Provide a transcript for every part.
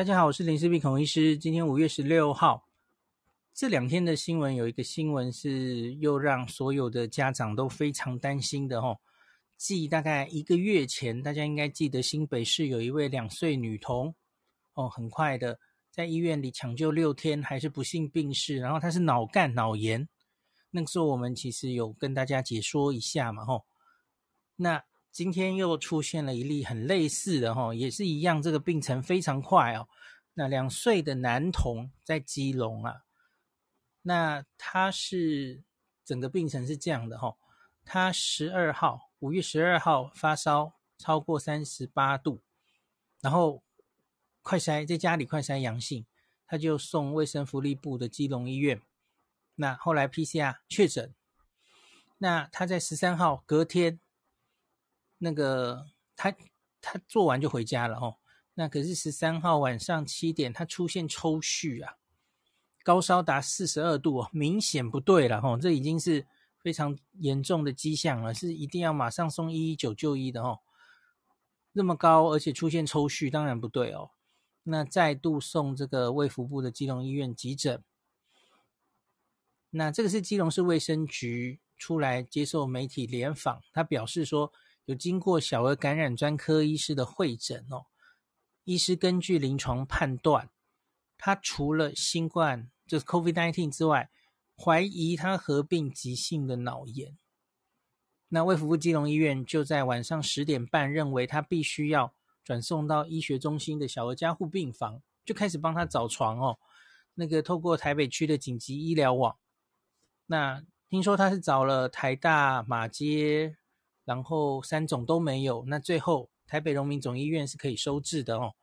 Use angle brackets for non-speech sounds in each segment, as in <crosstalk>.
大家好，我是林氏璧孔医师。今天五月十六号，这两天的新闻有一个新闻是又让所有的家长都非常担心的哦。记大概一个月前，大家应该记得新北市有一位两岁女童哦，很快的在医院里抢救六天，还是不幸病逝。然后她是脑干脑炎，那个时候我们其实有跟大家解说一下嘛，吼。那今天又出现了一例很类似的哈，也是一样，这个病程非常快哦。那两岁的男童在基隆啊，那他是整个病程是这样的哈，他十二号五月十二号发烧超过三十八度，然后快筛在家里快筛阳性，他就送卫生福利部的基隆医院，那后来 PCR 确诊，那他在十三号隔天。那个他他做完就回家了哦。那可是十三号晚上七点，他出现抽搐啊，高烧达四十二度哦，明显不对了哦，这已经是非常严重的迹象了，是一定要马上送一一九就医的哦。那么高，而且出现抽搐，当然不对哦。那再度送这个卫福部的基隆医院急诊。那这个是基隆市卫生局出来接受媒体联访，他表示说。有经过小儿感染专科医师的会诊哦，医师根据临床判断，他除了新冠就是 COVID-19 之外，怀疑他合并急性的脑炎。那卫福部基隆医院就在晚上十点半认为他必须要转送到医学中心的小儿加护病房，就开始帮他找床哦。那个透过台北区的紧急医疗网，那听说他是找了台大马街。然后三种都没有，那最后台北荣民总医院是可以收治的哦。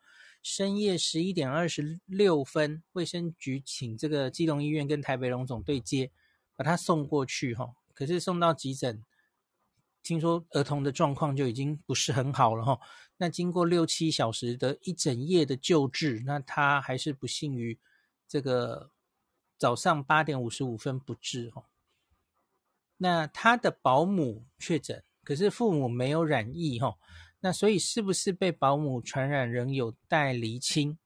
深夜十一点二十六分，卫生局请这个基隆医院跟台北荣总对接，把他送过去哈、哦。可是送到急诊，听说儿童的状况就已经不是很好了哈、哦。那经过六七小时的一整夜的救治，那他还是不幸于这个早上八点五十五分不治哈、哦。那他的保姆确诊。可是父母没有染疫哈，那所以是不是被保姆传染仍有待厘清。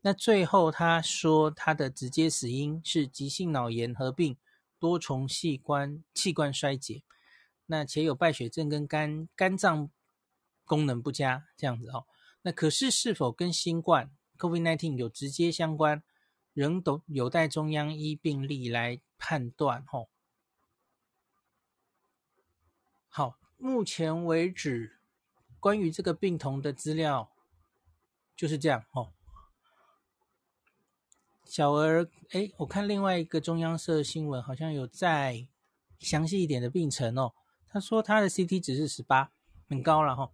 那最后他说他的直接死因是急性脑炎合并多重器官器官衰竭，那且有败血症跟肝肝脏功能不佳这样子哦。那可是是否跟新冠 COVID-19 有直接相关，仍都有待中央医病例来判断哦。好。目前为止，关于这个病童的资料就是这样哦。小儿，哎，我看另外一个中央社新闻好像有再详细一点的病程哦。他说他的 CT 值是十八，很高了哈、哦。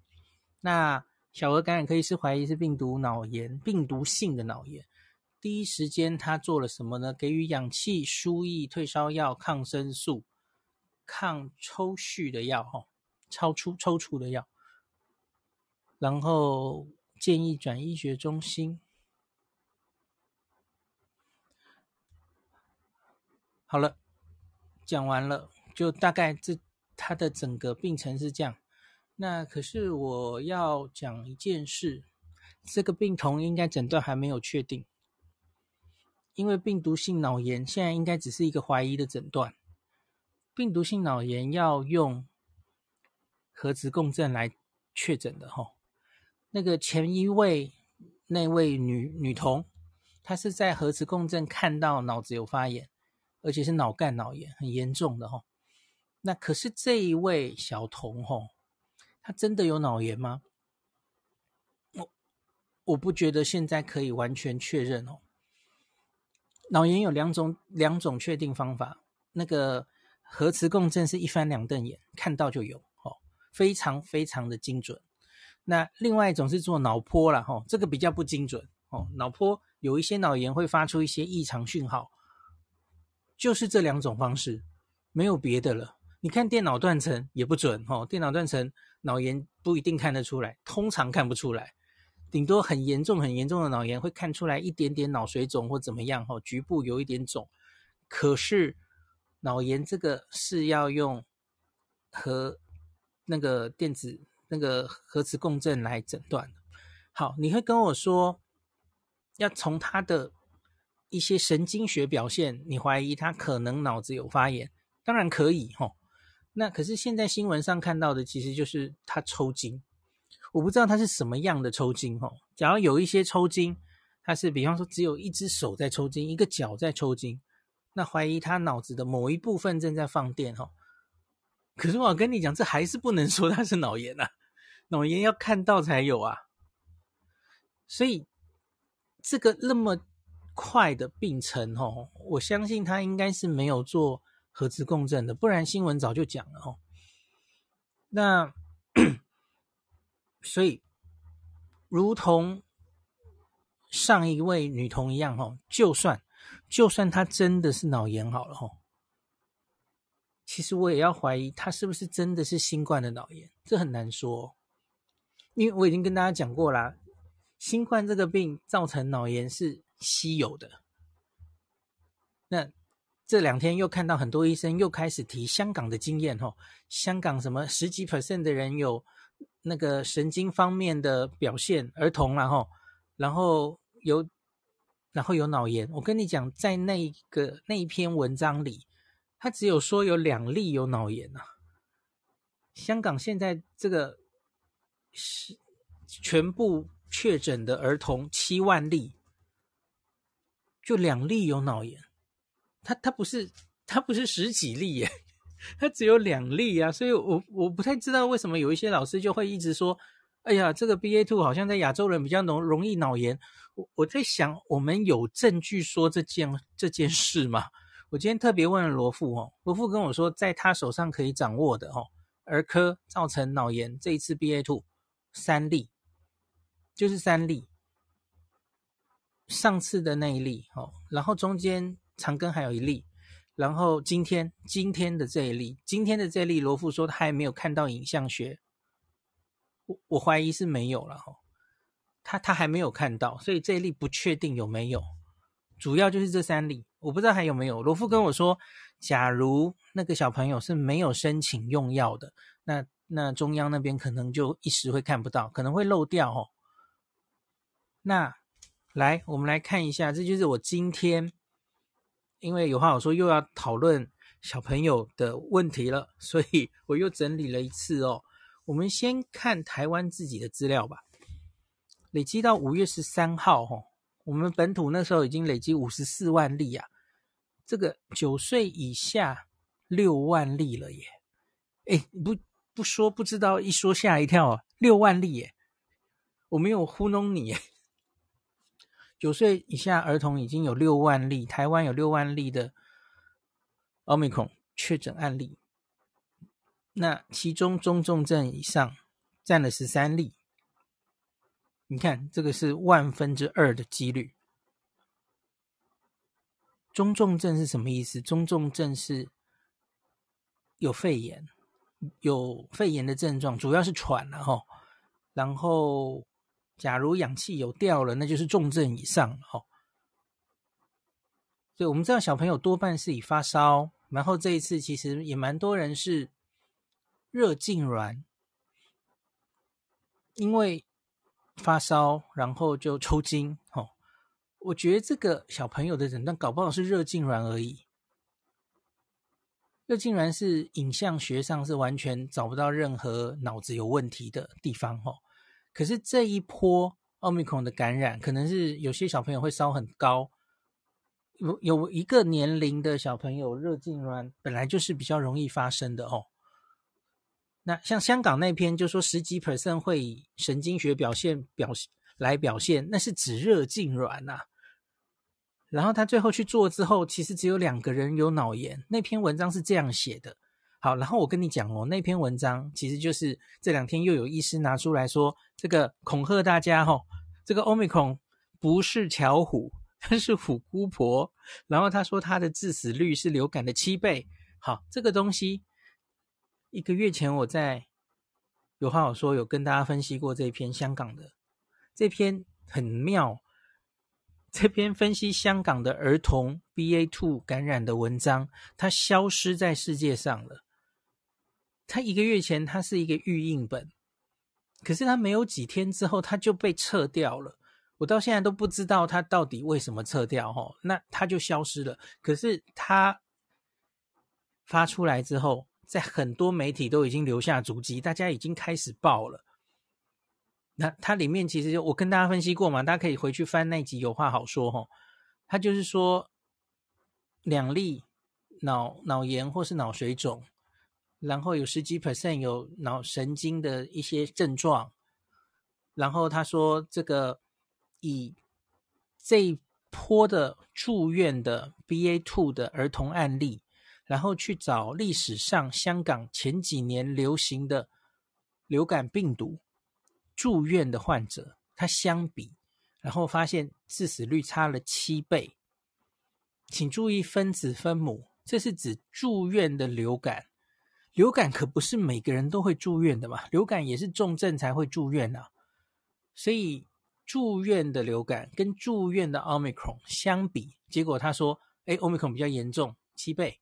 那小儿感染科医师怀疑是病毒脑炎，病毒性的脑炎。第一时间他做了什么呢？给予氧气、输液、退烧药、抗生素、抗抽蓄的药哈。超出抽搐的药，然后建议转医学中心。好了，讲完了，就大概这他的整个病程是这样。那可是我要讲一件事，这个病童应该诊断还没有确定，因为病毒性脑炎现在应该只是一个怀疑的诊断。病毒性脑炎要用。核磁共振来确诊的哈，那个前一位那位女女童，她是在核磁共振看到脑子有发炎，而且是脑干脑炎，很严重的哈。那可是这一位小童哈，她真的有脑炎吗？我我不觉得现在可以完全确认哦。脑炎有两种两种确定方法，那个核磁共振是一翻两瞪眼，看到就有。非常非常的精准，那另外一种是做脑波了哈，这个比较不精准哦。脑波有一些脑炎会发出一些异常讯号，就是这两种方式，没有别的了。你看电脑断层也不准哦，电脑断层脑炎不一定看得出来，通常看不出来，顶多很严重很严重的脑炎会看出来一点点脑水肿或怎么样哈，局部有一点肿。可是脑炎这个是要用和那个电子那个核磁共振来诊断。好，你会跟我说，要从他的一些神经学表现，你怀疑他可能脑子有发炎，当然可以吼。那可是现在新闻上看到的，其实就是他抽筋。我不知道他是什么样的抽筋吼。假如有一些抽筋，他是比方说只有一只手在抽筋，一个脚在抽筋，那怀疑他脑子的某一部分正在放电吼。可是我跟你讲，这还是不能说他是脑炎啊，脑炎要看到才有啊。所以这个那么快的病程哦，我相信他应该是没有做核磁共振的，不然新闻早就讲了哦。那 <clears throat> 所以，如同上一位女童一样哦，就算就算她真的是脑炎好了哦，其实我也要怀疑他是不是真的是新冠的脑炎，这很难说，因为我已经跟大家讲过啦。新冠这个病造成脑炎是稀有的。那这两天又看到很多医生又开始提香港的经验，吼，香港什么十几 percent 的人有那个神经方面的表现，儿童然后，然后有然后有脑炎。我跟你讲，在那个那一篇文章里，他只有说有两例有脑炎呐。香港现在这个是全部。确诊的儿童七万例，就两例有脑炎，他他不是他不是十几例耶，他只有两例啊，所以我我不太知道为什么有一些老师就会一直说，哎呀，这个 BA two 好像在亚洲人比较容容易脑炎，我我在想，我们有证据说这件这件事吗？我今天特别问了罗富哦，罗富跟我说，在他手上可以掌握的哦，儿科造成脑炎这一次 BA two 三例。就是三例，上次的那一例哦，然后中间长庚还有一例，然后今天今天的这一例，今天的这一例，罗富说他还没有看到影像学，我我怀疑是没有了哈，他他还没有看到，所以这一例不确定有没有，主要就是这三例，我不知道还有没有。罗富跟我说，假如那个小朋友是没有申请用药的，那那中央那边可能就一时会看不到，可能会漏掉哦。那来，我们来看一下，这就是我今天，因为有话好说，又要讨论小朋友的问题了，所以我又整理了一次哦。我们先看台湾自己的资料吧。累积到五月十三号，哦，我们本土那时候已经累积五十四万例啊，这个九岁以下六万例了耶。哎，不不说不知道，一说吓一跳啊，六万例耶，我没有糊弄你耶。九岁以下儿童已经有六万例，台湾有六万例的奥密克戎确诊案例，那其中中重症以上占了十三例。你看，这个是万分之二的几率。中重症是什么意思？中重症是有肺炎，有肺炎的症状，主要是喘了哈，然后。假如氧气有掉了，那就是重症以上哦。所以我们知道小朋友多半是以发烧，然后这一次其实也蛮多人是热痉挛，因为发烧然后就抽筋哦。我觉得这个小朋友的诊断搞不好是热痉挛而已。热痉挛是影像学上是完全找不到任何脑子有问题的地方哦。可是这一波奥密克戎的感染，可能是有些小朋友会烧很高，有有一个年龄的小朋友热痉挛本来就是比较容易发生的哦。那像香港那篇就说十几 percent 会以神经学表现表来表现，那是指热痉挛呐。然后他最后去做之后，其实只有两个人有脑炎，那篇文章是这样写的。好，然后我跟你讲哦，那篇文章其实就是这两天又有医师拿出来说，这个恐吓大家哈、哦，这个 Omicron 不是巧虎，它是虎姑婆。然后他说他的致死率是流感的七倍。好，这个东西一个月前我在有话好说，有跟大家分析过这篇香港的这篇很妙，这篇分析香港的儿童 BA.2 感染的文章，它消失在世界上了。他一个月前，他是一个预印本，可是他没有几天之后，他就被撤掉了。我到现在都不知道他到底为什么撤掉齁，那他就消失了。可是他发出来之后，在很多媒体都已经留下足迹，大家已经开始报了。那它里面其实就我跟大家分析过嘛，大家可以回去翻那集有话好说齁。他就是说两例脑脑炎或是脑水肿，然后有十几 percent 有脑神经的一些症状，然后他说这个。以这一波的住院的 BA two 的儿童案例，然后去找历史上香港前几年流行的流感病毒住院的患者，他相比，然后发现致死率差了七倍。请注意分子分母，这是指住院的流感。流感可不是每个人都会住院的嘛，流感也是重症才会住院啊，所以。住院的流感跟住院的 Omicron 相比，结果他说：“哎，Omicron 比较严重，七倍。”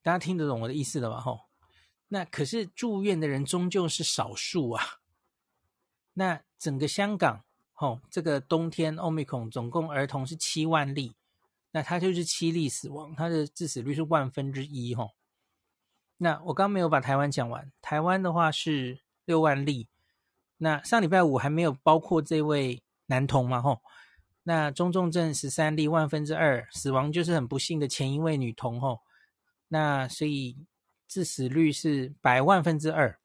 大家听得懂我的意思了吧？吼，那可是住院的人终究是少数啊。那整个香港，吼，这个冬天奥密克戎总共儿童是七万例，那他就是七例死亡，他的致死率是万分之一，吼。那我刚没有把台湾讲完，台湾的话是六万例。那上礼拜五还没有包括这位男童嘛？吼，那中重症十三例，万分之二，死亡就是很不幸的前一位女童吼。那所以致死率是百万分之二，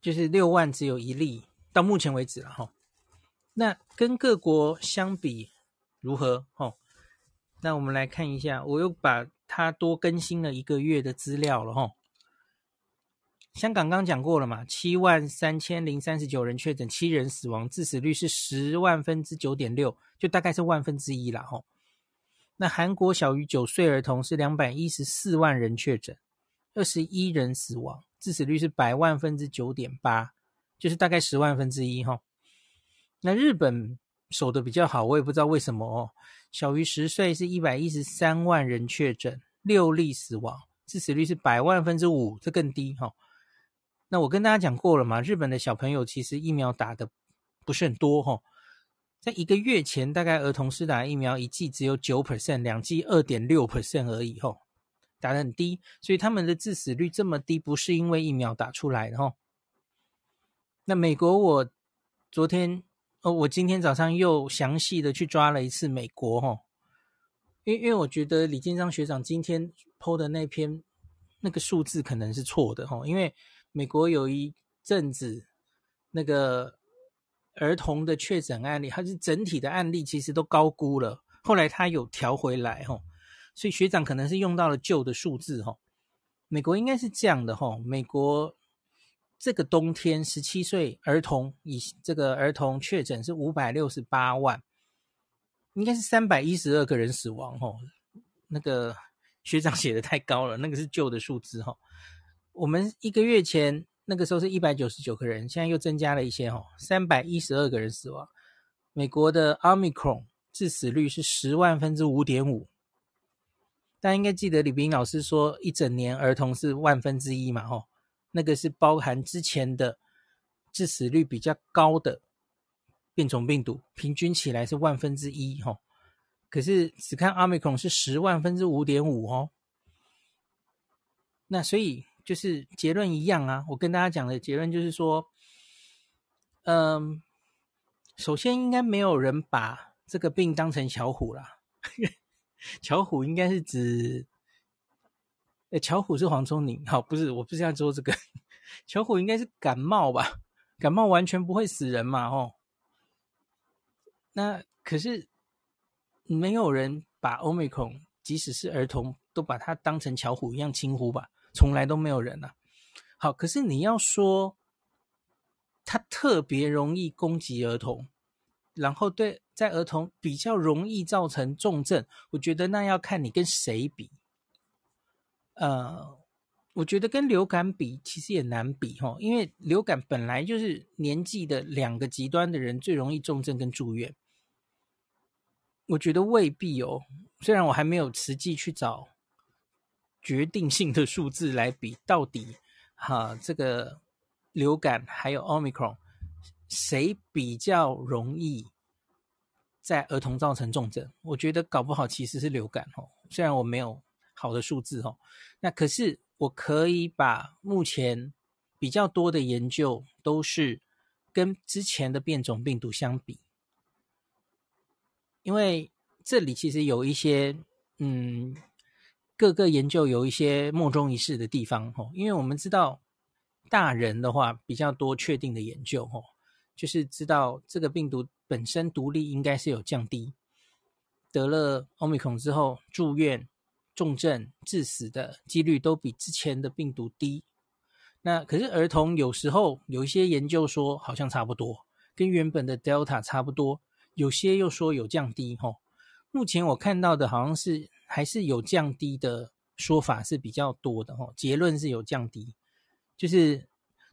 就是六万只有一例，到目前为止了哈。那跟各国相比如何？哦，那我们来看一下，我又把它多更新了一个月的资料了哈。香港刚讲过了嘛，七万三千零三十九人确诊，七人死亡，致死率是十万分之九点六，就大概是万分之一啦吼。那韩国小于九岁儿童是两百一十四万人确诊，二十一人死亡，致死率是百万分之九点八，就是大概十万分之一哈。那日本守得比较好，我也不知道为什么哦。小于十岁是一百一十三万人确诊，六例死亡，致死率是百万分之五，这更低哈。那我跟大家讲过了嘛，日本的小朋友其实疫苗打的不是很多哈，在一个月前，大概儿童施打疫苗一剂只有九 percent，两剂二点六 percent 而已吼，打得很低，所以他们的致死率这么低，不是因为疫苗打出来的哈。那美国，我昨天哦，我今天早上又详细的去抓了一次美国吼，因为因为我觉得李建章学长今天 po 的那篇那个数字可能是错的吼，因为。美国有一阵子，那个儿童的确诊案例，它是整体的案例其实都高估了。后来他有调回来，吼，所以学长可能是用到了旧的数字，吼。美国应该是这样的，吼，美国这个冬天十七岁儿童以这个儿童确诊是五百六十八万，应该是三百一十二个人死亡，吼。那个学长写的太高了，那个是旧的数字，吼。我们一个月前那个时候是一百九十九个人，现在又增加了一些哦，三百一十二个人死亡。美国的 Omicron 致死率是十万分之五点五，大家应该记得李斌老师说一整年儿童是万分之一嘛，吼，那个是包含之前的致死率比较高的变种病毒，平均起来是万分之一，吼，可是只看 Omicron 是十万分之五点五哦，那所以。就是结论一样啊，我跟大家讲的结论就是说，嗯，首先应该没有人把这个病当成巧虎啦。<laughs> 巧虎应该是指，呃，巧虎是黄聪宁，好，不是，我不是要说这个，<laughs> 巧虎应该是感冒吧？感冒完全不会死人嘛，哦。那可是没有人把 Omicron，即使是儿童，都把它当成巧虎一样轻忽吧？从来都没有人呐、啊。好，可是你要说他特别容易攻击儿童，然后对在儿童比较容易造成重症，我觉得那要看你跟谁比。呃，我觉得跟流感比其实也难比哈，因为流感本来就是年纪的两个极端的人最容易重症跟住院。我觉得未必哦，虽然我还没有实际去找。决定性的数字来比，到底哈这个流感还有 Omicron，谁比较容易在儿童造成重症？我觉得搞不好其实是流感哦。虽然我没有好的数字哦，那可是我可以把目前比较多的研究都是跟之前的变种病毒相比，因为这里其实有一些嗯。各个研究有一些莫衷一是的地方，吼，因为我们知道大人的话比较多确定的研究，吼，就是知道这个病毒本身毒力应该是有降低，得了奥密克戎之后住院、重症、致死的几率都比之前的病毒低。那可是儿童有时候有一些研究说好像差不多，跟原本的 Delta 差不多，有些又说有降低，吼。目前我看到的好像是。还是有降低的说法是比较多的哦，结论是有降低，就是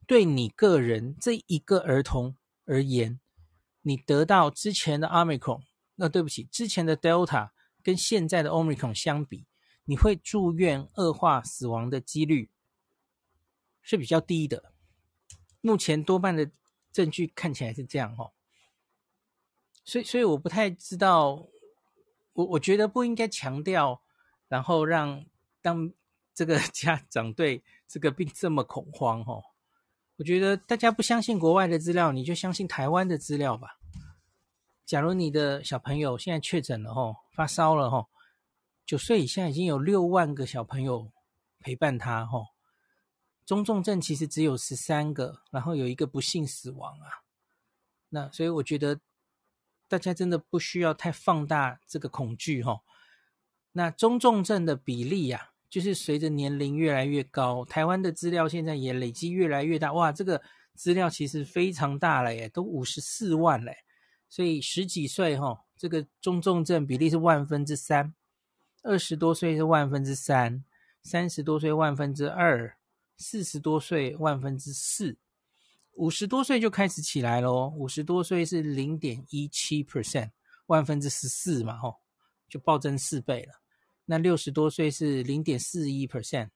对你个人这一个儿童而言，你得到之前的 Omicron，那对不起，之前的 Delta 跟现在的 Omicron 相比，你会住院恶化死亡的几率是比较低的。目前多半的证据看起来是这样哦，所以所以我不太知道。我我觉得不应该强调，然后让当这个 <laughs> 家长对这个病这么恐慌哦。我觉得大家不相信国外的资料，你就相信台湾的资料吧。假如你的小朋友现在确诊了吼，发烧了吼，九岁以下已经有六万个小朋友陪伴他吼，中重症其实只有十三个，然后有一个不幸死亡啊。那所以我觉得。大家真的不需要太放大这个恐惧哈。那中重症的比例呀、啊，就是随着年龄越来越高，台湾的资料现在也累积越来越大。哇，这个资料其实非常大了耶，都五十四万嘞。所以十几岁哈，这个中重症比例是万分之三，二十多岁是万分之三，三十多岁万分之二，四十多岁万分之四。五十多岁就开始起来咯，五十多岁是零点一七 percent，万分之十四嘛，吼，就暴增四倍了。那六十多岁是零点四一 percent，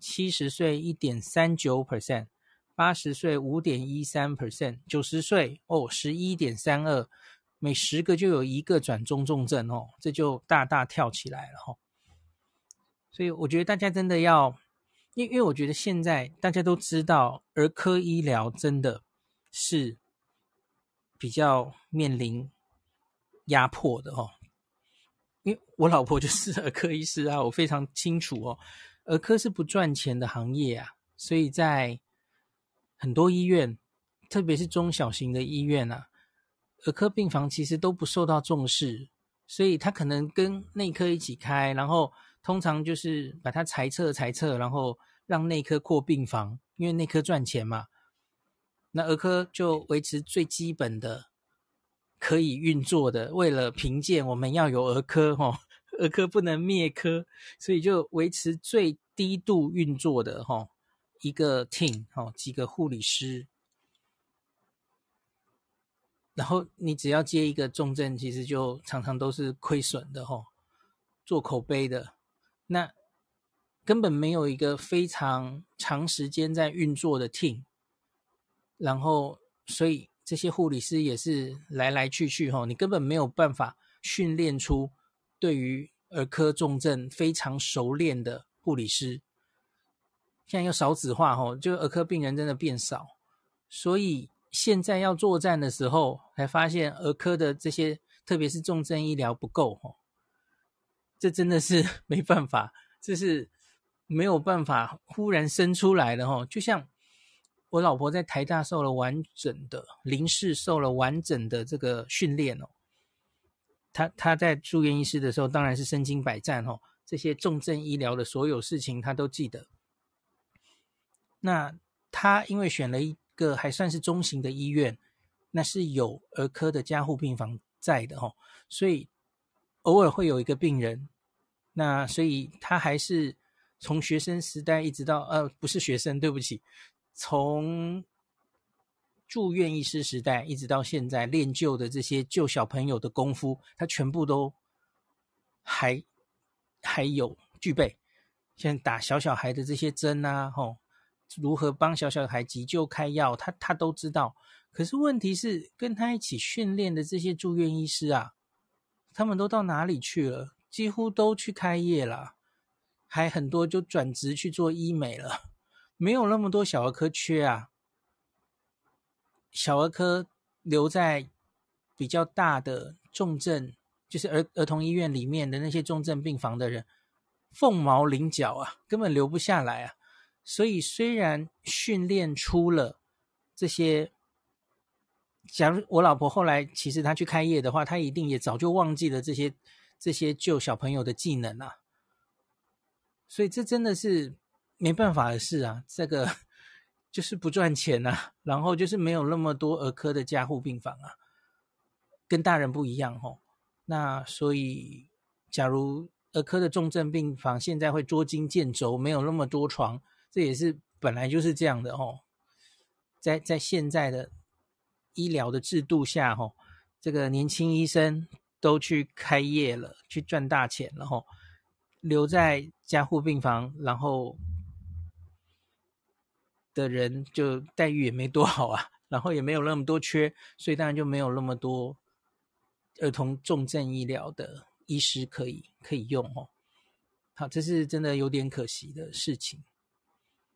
七十岁一点三九 percent，八十岁五点一三 percent，九十岁哦十一点三二，每十个就有一个转中重症哦，这就大大跳起来了吼。所以我觉得大家真的要。因因为我觉得现在大家都知道，儿科医疗真的是比较面临压迫的哦。因为我老婆就是儿科医师啊，我非常清楚哦。儿科是不赚钱的行业啊，所以在很多医院，特别是中小型的医院啊，儿科病房其实都不受到重视，所以他可能跟内科一起开，然后通常就是把它裁撤裁撤，然后。让内科扩病房，因为内科赚钱嘛。那儿科就维持最基本的可以运作的，为了评鉴，我们要有儿科哈，儿科不能灭科，所以就维持最低度运作的哈一个 team 哈几个护理师。然后你只要接一个重症，其实就常常都是亏损的哈，做口碑的那。根本没有一个非常长时间在运作的 team，然后所以这些护理师也是来来去去哈，你根本没有办法训练出对于儿科重症非常熟练的护理师。现在又少子化吼，就儿科病人真的变少，所以现在要作战的时候，才发现儿科的这些特别是重症医疗不够吼，这真的是 <laughs> 没办法，这是。没有办法忽然生出来的哈，就像我老婆在台大受了完整的临时受了完整的这个训练哦，她她在住院医师的时候当然是身经百战哦，这些重症医疗的所有事情她都记得。那她因为选了一个还算是中型的医院，那是有儿科的加护病房在的哦，所以偶尔会有一个病人，那所以她还是。从学生时代一直到呃，不是学生，对不起，从住院医师时代一直到现在练就的这些救小朋友的功夫，他全部都还还有具备。像打小小孩的这些针啊，吼，如何帮小小孩急救开药，他他都知道。可是问题是，跟他一起训练的这些住院医师啊，他们都到哪里去了？几乎都去开业了，还很多就转职去做医美了，没有那么多小儿科缺啊。小儿科留在比较大的重症，就是儿儿童医院里面的那些重症病房的人，凤毛麟角啊，根本留不下来啊。所以虽然训练出了这些。假如我老婆后来其实她去开业的话，她一定也早就忘记了这些这些救小朋友的技能啊。所以这真的是没办法的事啊，这个就是不赚钱啊，然后就是没有那么多儿科的加护病房啊，跟大人不一样吼。那所以，假如儿科的重症病房现在会捉襟见肘，没有那么多床，这也是本来就是这样的吼。在在现在的。医疗的制度下，吼，这个年轻医生都去开业了，去赚大钱了，吼，留在加护病房，然后的人就待遇也没多好啊，然后也没有那么多缺，所以当然就没有那么多儿童重症医疗的医师可以可以用，哦。好，这是真的有点可惜的事情。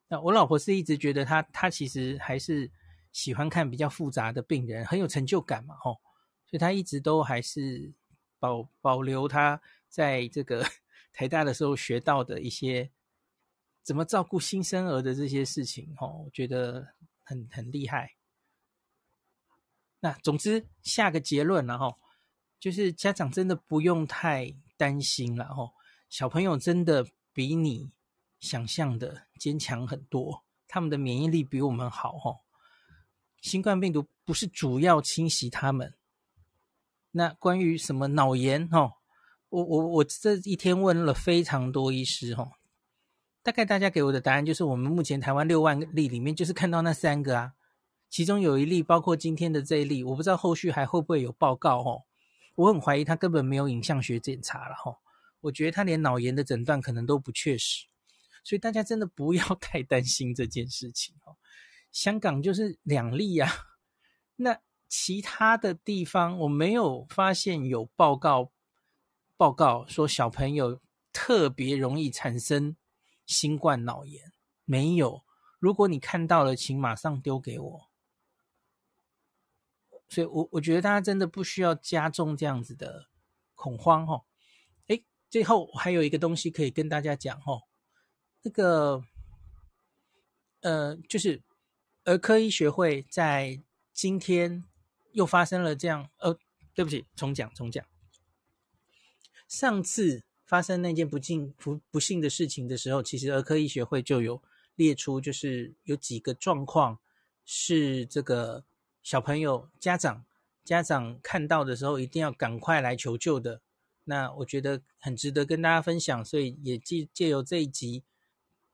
那我老婆是一直觉得她，她其实还是。喜欢看比较复杂的病人，很有成就感嘛，吼，所以他一直都还是保保留他在这个台大的时候学到的一些怎么照顾新生儿的这些事情，吼，我觉得很很厉害。那总之下个结论了，哈，就是家长真的不用太担心了，吼，小朋友真的比你想象的坚强很多，他们的免疫力比我们好，吼。新冠病毒不是主要侵袭他们。那关于什么脑炎哦，我我我这一天问了非常多医师哦，大概大家给我的答案就是，我们目前台湾六万例里面就是看到那三个啊，其中有一例包括今天的这一例，我不知道后续还会不会有报告哦。我很怀疑他根本没有影像学检查了哈，我觉得他连脑炎的诊断可能都不确实，所以大家真的不要太担心这件事情哦。香港就是两例啊，那其他的地方我没有发现有报告报告说小朋友特别容易产生新冠脑炎，没有。如果你看到了，请马上丢给我。所以我我觉得大家真的不需要加重这样子的恐慌哦。诶，最后还有一个东西可以跟大家讲哦，那个呃就是。儿科医学会在今天又发生了这样，呃，对不起，重讲重讲。上次发生那件不幸不不幸的事情的时候，其实儿科医学会就有列出，就是有几个状况是这个小朋友家长家长看到的时候一定要赶快来求救的。那我觉得很值得跟大家分享，所以也借借由这一集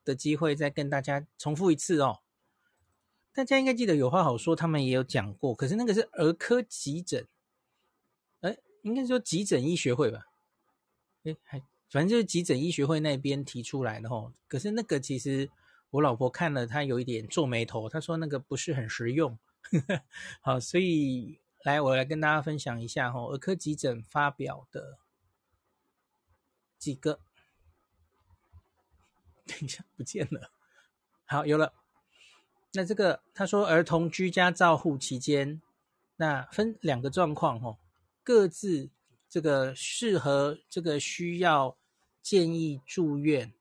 的机会再跟大家重复一次哦。大家应该记得有话好说，他们也有讲过。可是那个是儿科急诊，哎，应该说急诊医学会吧？还反正就是急诊医学会那边提出来的吼。可是那个其实我老婆看了，她有一点皱眉头，她说那个不是很实用。<laughs> 好，所以来我来跟大家分享一下吼，儿科急诊发表的几个。<laughs> 等一下，不见了。好，有了。那这个他说，儿童居家照护期间，那分两个状况哦，各自这个适合这个需要建议住院，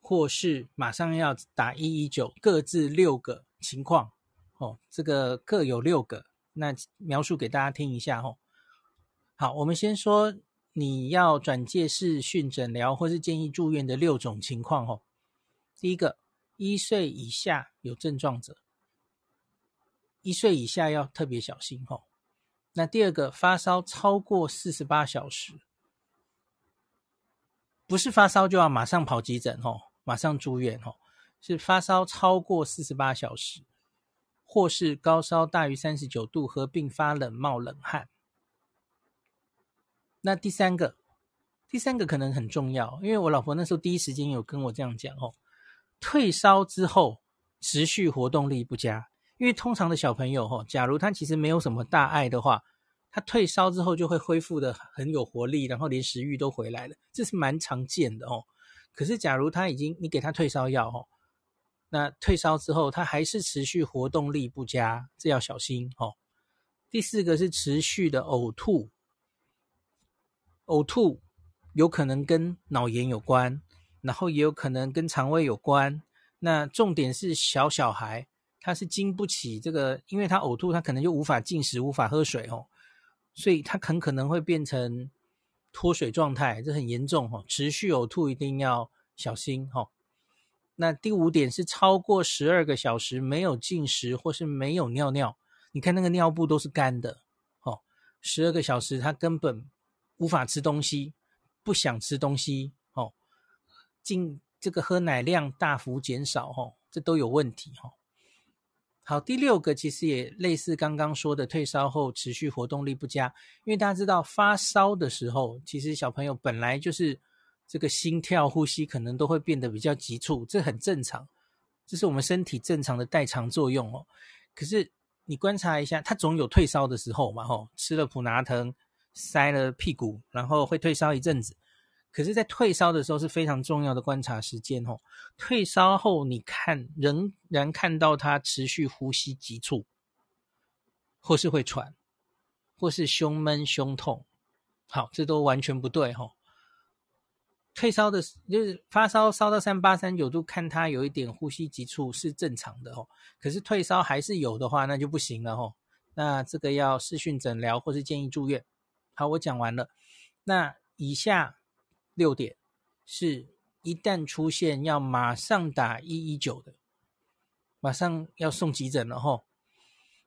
或是马上要打一一九，各自六个情况哦，这个各有六个，那描述给大家听一下哦。好，我们先说你要转介视讯诊疗或是建议住院的六种情况哦，第一个。一岁以下有症状者，一岁以下要特别小心吼。那第二个，发烧超过四十八小时，不是发烧就要马上跑急诊哦，马上住院哦，是发烧超过四十八小时，或是高烧大于三十九度，合并发冷冒冷汗。那第三个，第三个可能很重要，因为我老婆那时候第一时间有跟我这样讲哦。退烧之后持续活动力不佳，因为通常的小朋友哈，假如他其实没有什么大碍的话，他退烧之后就会恢复的很有活力，然后连食欲都回来了，这是蛮常见的哦。可是假如他已经你给他退烧药哦，那退烧之后他还是持续活动力不佳，这要小心哦。第四个是持续的呕吐，呕吐有可能跟脑炎有关。然后也有可能跟肠胃有关，那重点是小小孩他是经不起这个，因为他呕吐，他可能就无法进食，无法喝水哦，所以他很可能会变成脱水状态，这很严重哦，持续呕吐一定要小心哦。那第五点是超过十二个小时没有进食或是没有尿尿，你看那个尿布都是干的哦，十二个小时他根本无法吃东西，不想吃东西哦。进这个喝奶量大幅减少，哦，这都有问题，吼。好，第六个其实也类似刚刚说的，退烧后持续活动力不佳。因为大家知道发烧的时候，其实小朋友本来就是这个心跳、呼吸可能都会变得比较急促，这很正常，这是我们身体正常的代偿作用哦。可是你观察一下，他总有退烧的时候嘛，吼，吃了普拿疼塞了屁股，然后会退烧一阵子。可是，在退烧的时候是非常重要的观察时间哦。退烧后，你看仍然看到他持续呼吸急促，或是会喘，或是胸闷胸痛，好，这都完全不对哈。退烧的，就是发烧烧到三八三九度，看他有一点呼吸急促是正常的哦。可是退烧还是有的话，那就不行了哦。那这个要视讯诊疗，或是建议住院。好，我讲完了。那以下。六点是一旦出现要马上打一一九的，马上要送急诊了吼。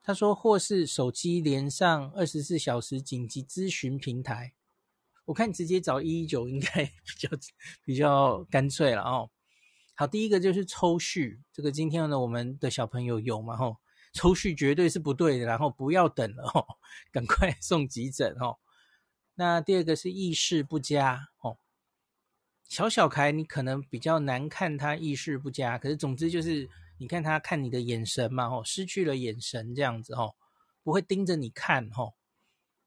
他说，或是手机连上二十四小时紧急咨询平台，我看直接找一一九应该 <laughs> 比较比较干脆了哦。好，第一个就是抽搐，这个今天呢我们的小朋友有嘛吼，抽搐绝对是不对的，然后不要等了吼，赶快 <laughs> 送急诊吼。那第二个是意识不佳吼。小小孩，你可能比较难看他意识不佳，可是总之就是你看他看你的眼神嘛，吼，失去了眼神这样子，吼，不会盯着你看，吼。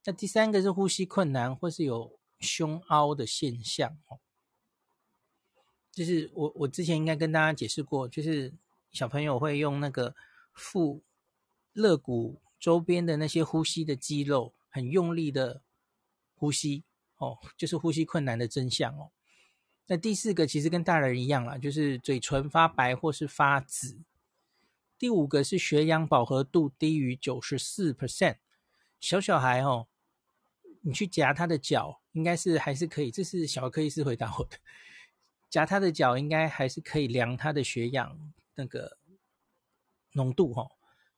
那第三个是呼吸困难或是有胸凹的现象，吼，就是我我之前应该跟大家解释过，就是小朋友会用那个腹肋骨周边的那些呼吸的肌肉很用力的呼吸，哦，就是呼吸困难的真相，哦。那第四个其实跟大人一样啦，就是嘴唇发白或是发紫。第五个是血氧饱和度低于九十四 percent，小小孩哦，你去夹他的脚，应该是还是可以。这是小儿科医师回答我的，<laughs> 夹他的脚应该还是可以量他的血氧那个浓度哈，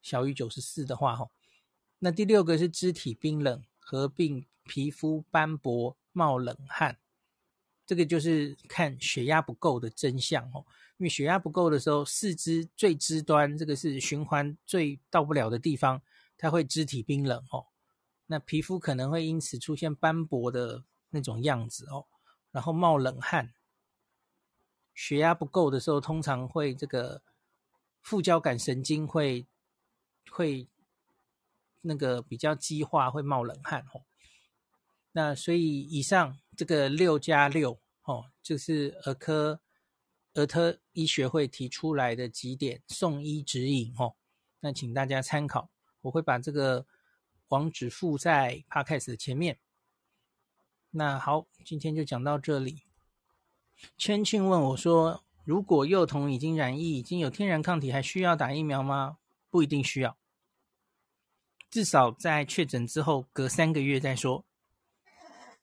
小于九十四的话哈。那第六个是肢体冰冷，合并皮肤斑驳、冒冷汗。这个就是看血压不够的真相哦，因为血压不够的时候，四肢最肢端这个是循环最到不了的地方，它会肢体冰冷哦，那皮肤可能会因此出现斑驳的那种样子哦，然后冒冷汗。血压不够的时候，通常会这个副交感神经会会那个比较激化，会冒冷汗哦。那所以以上。这个六加六哦，就是儿科儿科医学会提出来的几点送医指引哦，那请大家参考。我会把这个网址附在 Podcast 的前面。那好，今天就讲到这里。千庆问我说：“如果幼童已经染疫，已经有天然抗体，还需要打疫苗吗？”不一定需要，至少在确诊之后隔三个月再说。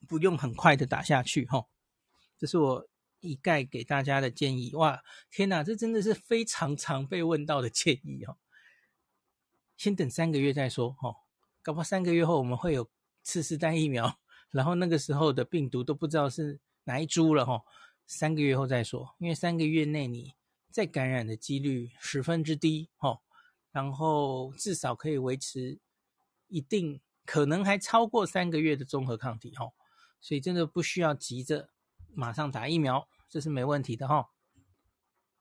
不用很快的打下去哈，这是我一概给大家的建议。哇，天哪，这真的是非常常被问到的建议哦。先等三个月再说哈，搞不好三个月后我们会有次世代疫苗，<laughs> 然后那个时候的病毒都不知道是哪一株了哈。三个月后再说，因为三个月内你再感染的几率十分之低哈，然后至少可以维持一定，可能还超过三个月的综合抗体哦。所以真的不需要急着马上打疫苗，这是没问题的哈。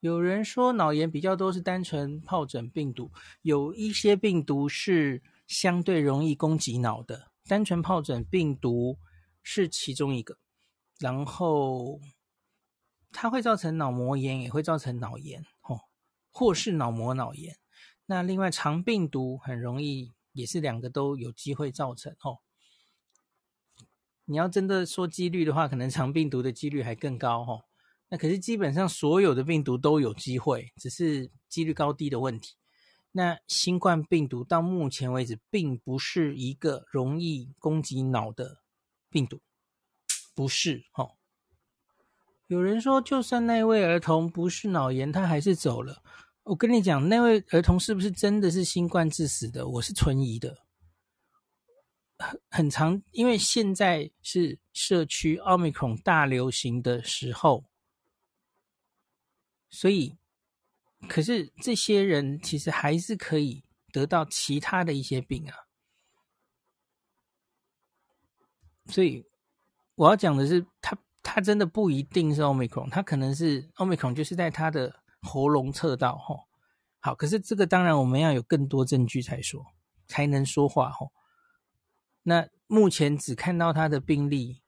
有人说脑炎比较多是单纯疱疹病毒，有一些病毒是相对容易攻击脑的，单纯疱疹病毒是其中一个。然后它会造成脑膜炎，也会造成脑炎，哦，或是脑膜脑炎。那另外肠病毒很容易也是两个都有机会造成，哦。你要真的说几率的话，可能肠病毒的几率还更高，哦。那可是基本上所有的病毒都有机会，只是几率高低的问题。那新冠病毒到目前为止并不是一个容易攻击脑的病毒，不是哦。有人说，就算那位儿童不是脑炎，他还是走了。我跟你讲，那位儿童是不是真的是新冠致死的？我是存疑的。很很常，因为现在是社区奥密克戎大流行的时候。所以，可是这些人其实还是可以得到其他的一些病啊。所以我要讲的是，他他真的不一定是 Omicron，他可能是 Omicron，就是在他的喉咙测到吼。好，可是这个当然我们要有更多证据才说，才能说话吼。那目前只看到他的病例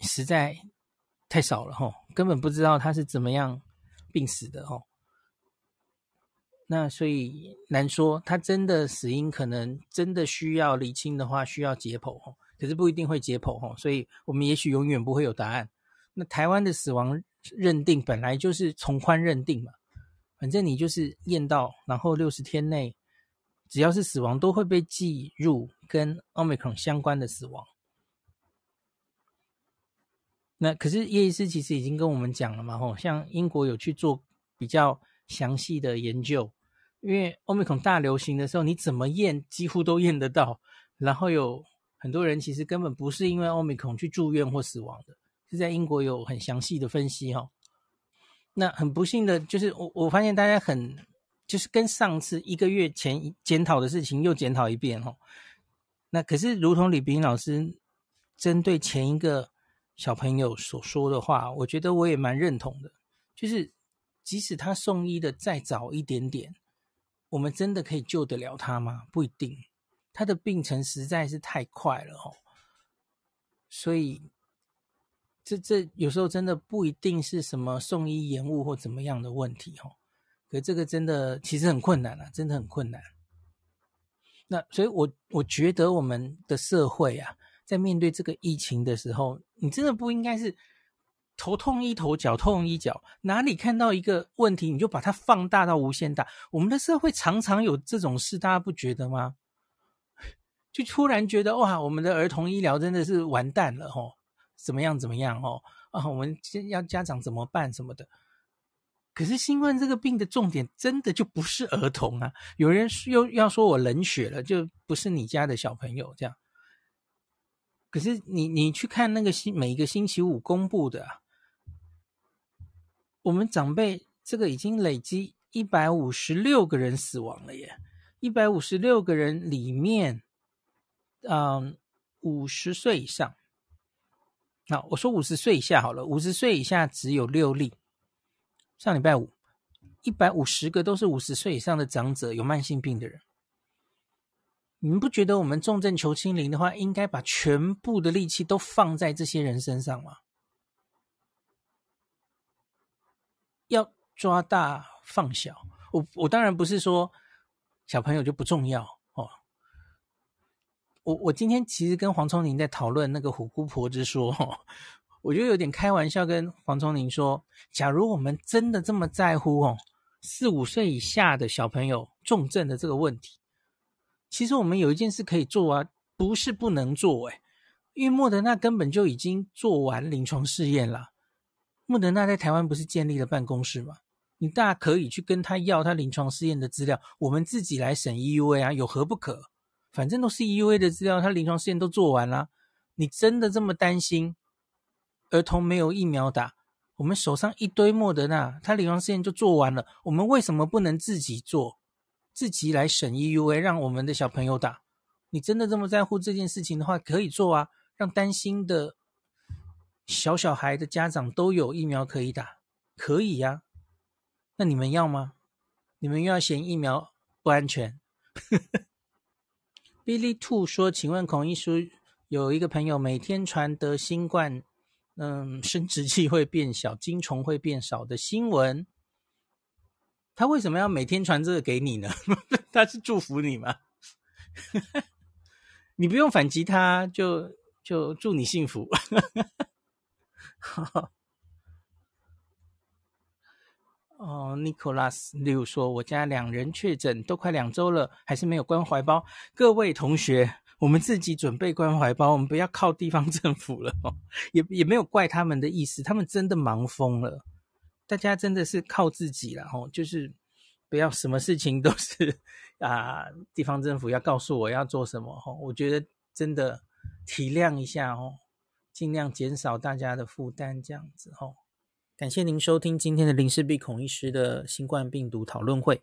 实在太少了哈，根本不知道他是怎么样。病死的哦，那所以难说，他真的死因可能真的需要厘清的话，需要解剖哦，可是不一定会解剖哦，所以我们也许永远不会有答案。那台湾的死亡认定本来就是从宽认定嘛，反正你就是验到，然后六十天内只要是死亡都会被计入跟 Omicron 相关的死亡。那可是叶医师其实已经跟我们讲了嘛，吼，像英国有去做比较详细的研究，因为 Omicron 大流行的时候，你怎么验几乎都验得到，然后有很多人其实根本不是因为 Omicron 去住院或死亡的，是在英国有很详细的分析，哈。那很不幸的就是我我发现大家很就是跟上次一个月前检讨的事情又检讨一遍，哦。那可是如同李炳老师针对前一个。小朋友所说的话，我觉得我也蛮认同的。就是即使他送医的再早一点点，我们真的可以救得了他吗？不一定，他的病程实在是太快了哦。所以这这有时候真的不一定是什么送医延误或怎么样的问题哦。可这个真的其实很困难啊，真的很困难。那所以我我觉得我们的社会啊。在面对这个疫情的时候，你真的不应该是头痛医头，脚痛医脚，哪里看到一个问题你就把它放大到无限大。我们的社会常常有这种事，大家不觉得吗？<laughs> 就突然觉得哇，我们的儿童医疗真的是完蛋了哦，怎么样怎么样哦啊，我们先要家长怎么办什么的。可是新冠这个病的重点真的就不是儿童啊，<laughs> 有人又要说我冷血了，就不是你家的小朋友这样。可是你你去看那个星每一个星期五公布的，我们长辈这个已经累积一百五十六个人死亡了耶！一百五十六个人里面，嗯，五十岁以上，那我说五十岁以下好了，五十岁以下只有六例。上礼拜五，一百五十个都是五十岁以上的长者，有慢性病的人。你们不觉得我们重症求清零的话，应该把全部的力气都放在这些人身上吗？要抓大放小，我我当然不是说小朋友就不重要哦。我我今天其实跟黄聪林在讨论那个虎姑婆之说，我就有点开玩笑跟黄聪宁说，假如我们真的这么在乎哦，四五岁以下的小朋友重症的这个问题。其实我们有一件事可以做啊，不是不能做诶，因为莫德纳根本就已经做完临床试验了。莫德纳在台湾不是建立了办公室吗？你大可以去跟他要他临床试验的资料，我们自己来审 EUA 啊，有何不可？反正都是 EUA 的资料，他临床试验都做完了。你真的这么担心儿童没有疫苗打？我们手上一堆莫德纳，他临床试验就做完了，我们为什么不能自己做？自己来审 EUA，让我们的小朋友打。你真的这么在乎这件事情的话，可以做啊，让担心的小小孩的家长都有疫苗可以打，可以呀、啊。那你们要吗？你们又要嫌疫苗不安全？Billy Two 说：“请问孔医师，有一个朋友每天传得新冠，嗯，生殖器会变小，精虫会变少的新闻，他为什么要每天传这个给你呢？<laughs> 他是祝福你吗？你不用反击他，就就祝你幸福。<laughs> ”哦，Nicholas Liu 说，我家两人确诊都快两周了，还是没有关怀包。各位同学，我们自己准备关怀包，我们不要靠地方 <laughs> 政府了哦。也也没有怪他们的意思，他们真的忙疯了。大家真的是靠自己了哦，就是不要什么事情都是啊，地方政府要告诉我要做什么哦。我觉得真的体谅一下哦，尽量减少大家的负担，这样子哦。感谢您收听今天的林氏璧孔医师的新冠病毒讨论会。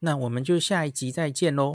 那我们就下一集再见喽。